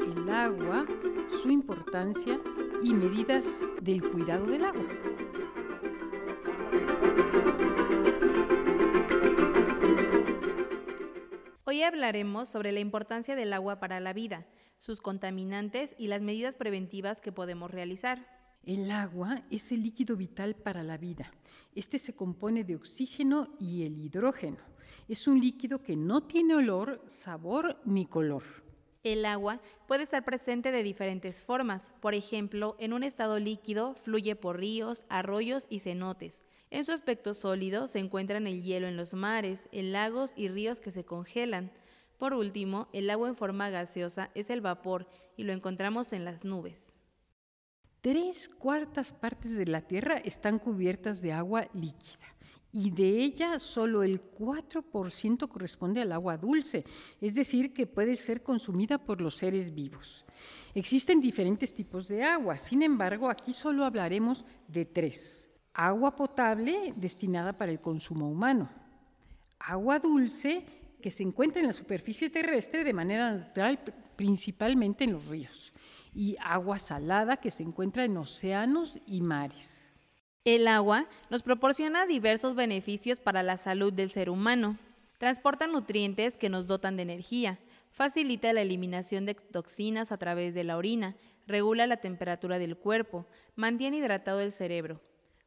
el agua, su importancia y medidas del cuidado del agua. Hoy hablaremos sobre la importancia del agua para la vida, sus contaminantes y las medidas preventivas que podemos realizar. El agua es el líquido vital para la vida. Este se compone de oxígeno y el hidrógeno. Es un líquido que no tiene olor, sabor ni color. El agua puede estar presente de diferentes formas. Por ejemplo, en un estado líquido fluye por ríos, arroyos y cenotes. En su aspecto sólido se encuentran el hielo en los mares, en lagos y ríos que se congelan. Por último, el agua en forma gaseosa es el vapor y lo encontramos en las nubes. Tres cuartas partes de la Tierra están cubiertas de agua líquida y de ella solo el 4% corresponde al agua dulce, es decir, que puede ser consumida por los seres vivos. Existen diferentes tipos de agua, sin embargo, aquí solo hablaremos de tres. Agua potable destinada para el consumo humano, agua dulce que se encuentra en la superficie terrestre de manera natural, principalmente en los ríos, y agua salada que se encuentra en océanos y mares. El agua nos proporciona diversos beneficios para la salud del ser humano. Transporta nutrientes que nos dotan de energía, facilita la eliminación de toxinas a través de la orina, regula la temperatura del cuerpo, mantiene hidratado el cerebro.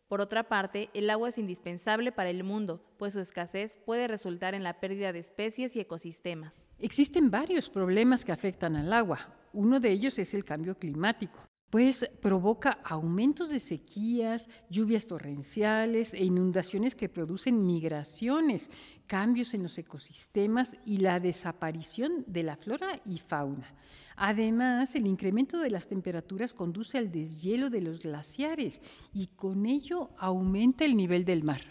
Por otra parte, el agua es indispensable para el mundo, pues su escasez puede resultar en la pérdida de especies y ecosistemas. Existen varios problemas que afectan al agua. Uno de ellos es el cambio climático pues provoca aumentos de sequías, lluvias torrenciales e inundaciones que producen migraciones, cambios en los ecosistemas y la desaparición de la flora y fauna. Además, el incremento de las temperaturas conduce al deshielo de los glaciares y con ello aumenta el nivel del mar.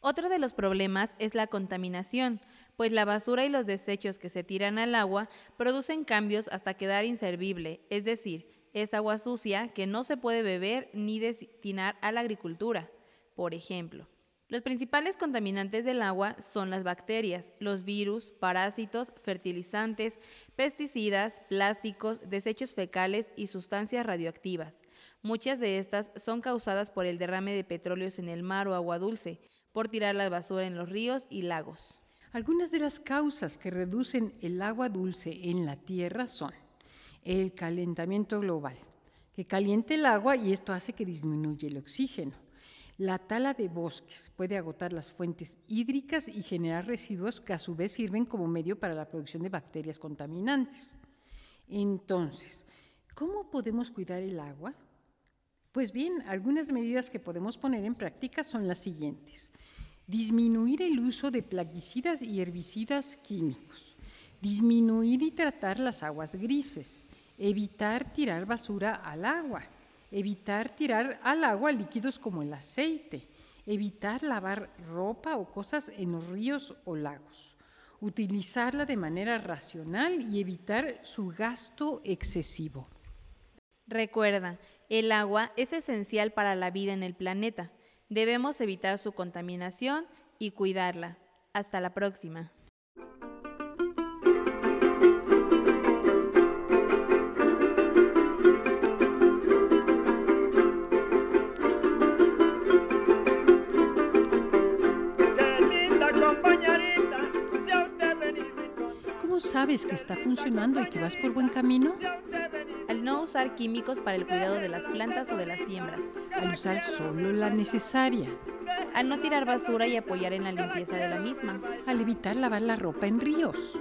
Otro de los problemas es la contaminación, pues la basura y los desechos que se tiran al agua producen cambios hasta quedar inservible, es decir, es agua sucia que no se puede beber ni destinar a la agricultura. Por ejemplo, los principales contaminantes del agua son las bacterias, los virus, parásitos, fertilizantes, pesticidas, plásticos, desechos fecales y sustancias radioactivas. Muchas de estas son causadas por el derrame de petróleos en el mar o agua dulce, por tirar la basura en los ríos y lagos. Algunas de las causas que reducen el agua dulce en la tierra son el calentamiento global, que caliente el agua y esto hace que disminuya el oxígeno. La tala de bosques puede agotar las fuentes hídricas y generar residuos que a su vez sirven como medio para la producción de bacterias contaminantes. Entonces, ¿cómo podemos cuidar el agua? Pues bien, algunas medidas que podemos poner en práctica son las siguientes. Disminuir el uso de plaguicidas y herbicidas químicos. Disminuir y tratar las aguas grises evitar tirar basura al agua, evitar tirar al agua líquidos como el aceite, evitar lavar ropa o cosas en los ríos o lagos, utilizarla de manera racional y evitar su gasto excesivo. Recuerda, el agua es esencial para la vida en el planeta. Debemos evitar su contaminación y cuidarla. Hasta la próxima. Sabes que está funcionando y que vas por buen camino? Al no usar químicos para el cuidado de las plantas o de las siembras. Al usar solo la necesaria. Al no tirar basura y apoyar en la limpieza de la misma. Al evitar lavar la ropa en ríos.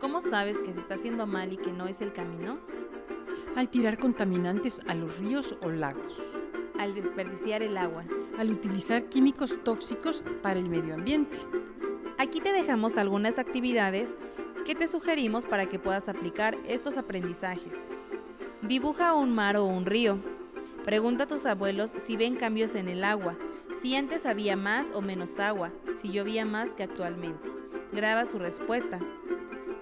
¿Cómo sabes que se está haciendo mal y que no es el camino? Al tirar contaminantes a los ríos o lagos. Al desperdiciar el agua. Al utilizar químicos tóxicos para el medio ambiente. Aquí te dejamos algunas actividades ¿Qué te sugerimos para que puedas aplicar estos aprendizajes? Dibuja un mar o un río. Pregunta a tus abuelos si ven cambios en el agua, si antes había más o menos agua, si llovía más que actualmente. Graba su respuesta.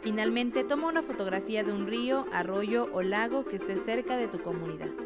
Finalmente, toma una fotografía de un río, arroyo o lago que esté cerca de tu comunidad.